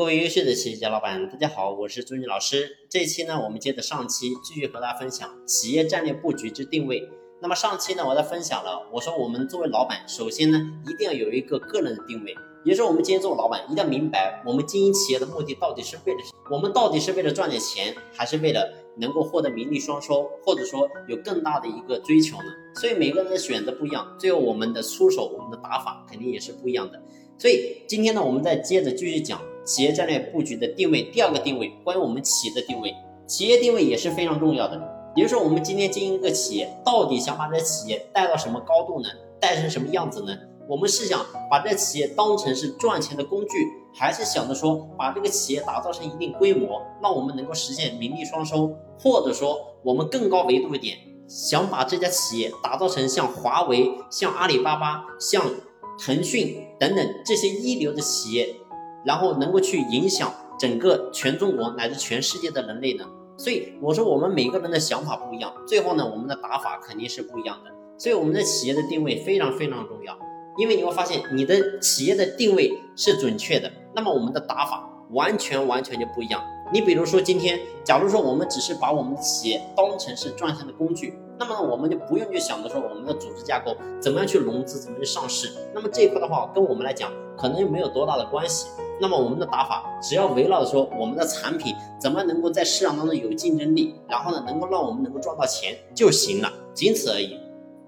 各位优秀的企业家老板，大家好，我是朱军老师。这一期呢，我们接着上期继续和大家分享企业战略布局之定位。那么上期呢，我在分享了，我说我们作为老板，首先呢，一定要有一个个人的定位，也就是我们今天做老板，一定要明白我们经营企业的目的到底是为了什么？我们到底是为了赚点钱，还是为了能够获得名利双收，或者说有更大的一个追求呢？所以每个人的选择不一样，最后我们的出手，我们的打法肯定也是不一样的。所以今天呢，我们再接着继续讲。企业战略布局的定位，第二个定位，关于我们企业的定位，企业定位也是非常重要的。比如说，我们今天经营一个企业，到底想把这企业带到什么高度呢？带成什么样子呢？我们是想把这企业当成是赚钱的工具，还是想着说把这个企业打造成一定规模，让我们能够实现名利双收？或者说，我们更高维度一点，想把这家企业打造成像华为、像阿里巴巴、像腾讯等等这些一流的企业？然后能够去影响整个全中国乃至全世界的人类呢？所以我说我们每个人的想法不一样，最后呢我们的打法肯定是不一样的。所以我们的企业的定位非常非常重要，因为你会发现你的企业的定位是准确的，那么我们的打法完全完全就不一样。你比如说今天，假如说我们只是把我们的企业当成是赚钱的工具，那么我们就不用去想着说我们的组织架构怎么样去融资，怎么去上市。那么这一块的话，跟我们来讲可能又没有多大的关系。那么我们的打法只要围绕着说我们的产品怎么能够在市场当中有竞争力，然后呢能够让我们能够赚到钱就行了，仅此而已。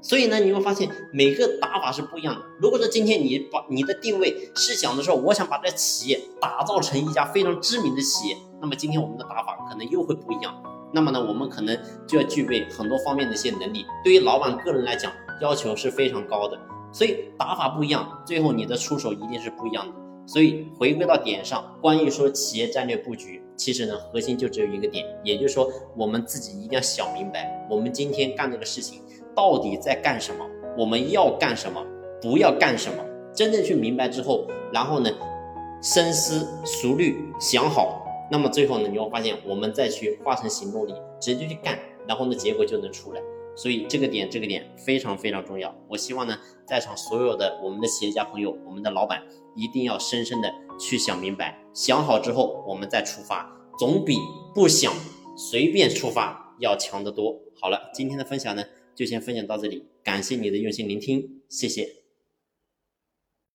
所以呢你会发现每个打法是不一样的。如果说今天你把你的定位是想着说我想把这企业打造成一家非常知名的企业，那么今天我们的打法可能又会不一样。那么呢我们可能就要具备很多方面的一些能力，对于老板个人来讲要求是非常高的。所以打法不一样，最后你的出手一定是不一样的。所以回归到点上，关于说企业战略布局，其实呢核心就只有一个点，也就是说我们自己一定要想明白，我们今天干这个事情到底在干什么，我们要干什么，不要干什么，真正去明白之后，然后呢深思熟虑想好，那么最后呢你会发现，我们再去化成行动力，直接去干，然后呢结果就能出来。所以这个点这个点非常非常重要。我希望呢在场所有的我们的企业家朋友，我们的老板。一定要深深的去想明白，想好之后我们再出发，总比不想随便出发要强得多。好了，今天的分享呢就先分享到这里，感谢你的用心聆听，谢谢。